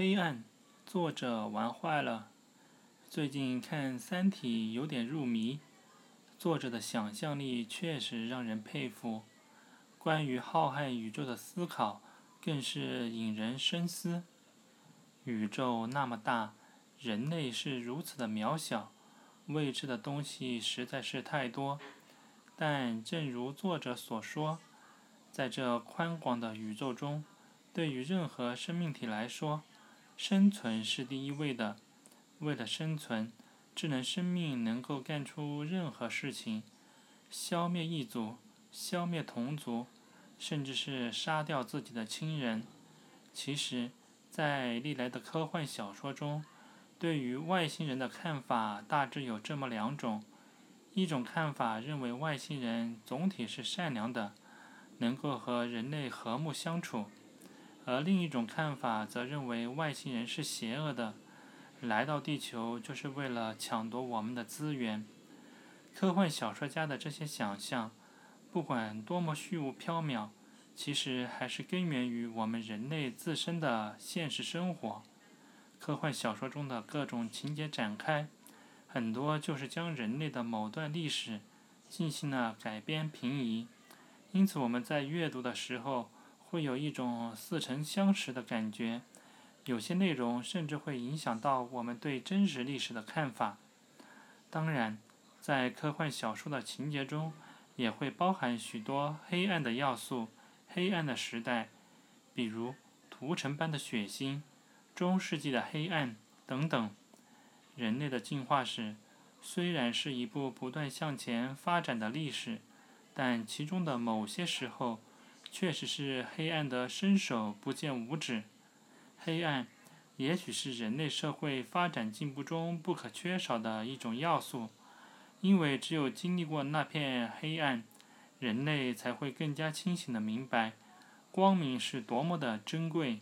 黑暗，作者玩坏了。最近看《三体》有点入迷，作者的想象力确实让人佩服。关于浩瀚宇宙的思考，更是引人深思。宇宙那么大，人类是如此的渺小，未知的东西实在是太多。但正如作者所说，在这宽广的宇宙中，对于任何生命体来说，生存是第一位的。为了生存，智能生命能够干出任何事情，消灭一族，消灭同族，甚至是杀掉自己的亲人。其实，在历来的科幻小说中，对于外星人的看法大致有这么两种：一种看法认为外星人总体是善良的，能够和人类和睦相处。而另一种看法则认为外星人是邪恶的，来到地球就是为了抢夺我们的资源。科幻小说家的这些想象，不管多么虚无缥缈，其实还是根源于我们人类自身的现实生活。科幻小说中的各种情节展开，很多就是将人类的某段历史进行了改编平移，因此我们在阅读的时候。会有一种似曾相识的感觉，有些内容甚至会影响到我们对真实历史的看法。当然，在科幻小说的情节中，也会包含许多黑暗的要素、黑暗的时代，比如屠城般的血腥、中世纪的黑暗等等。人类的进化史虽然是一部不断向前发展的历史，但其中的某些时候。确实是黑暗的伸手不见五指。黑暗，也许是人类社会发展进步中不可缺少的一种要素，因为只有经历过那片黑暗，人类才会更加清醒的明白，光明是多么的珍贵。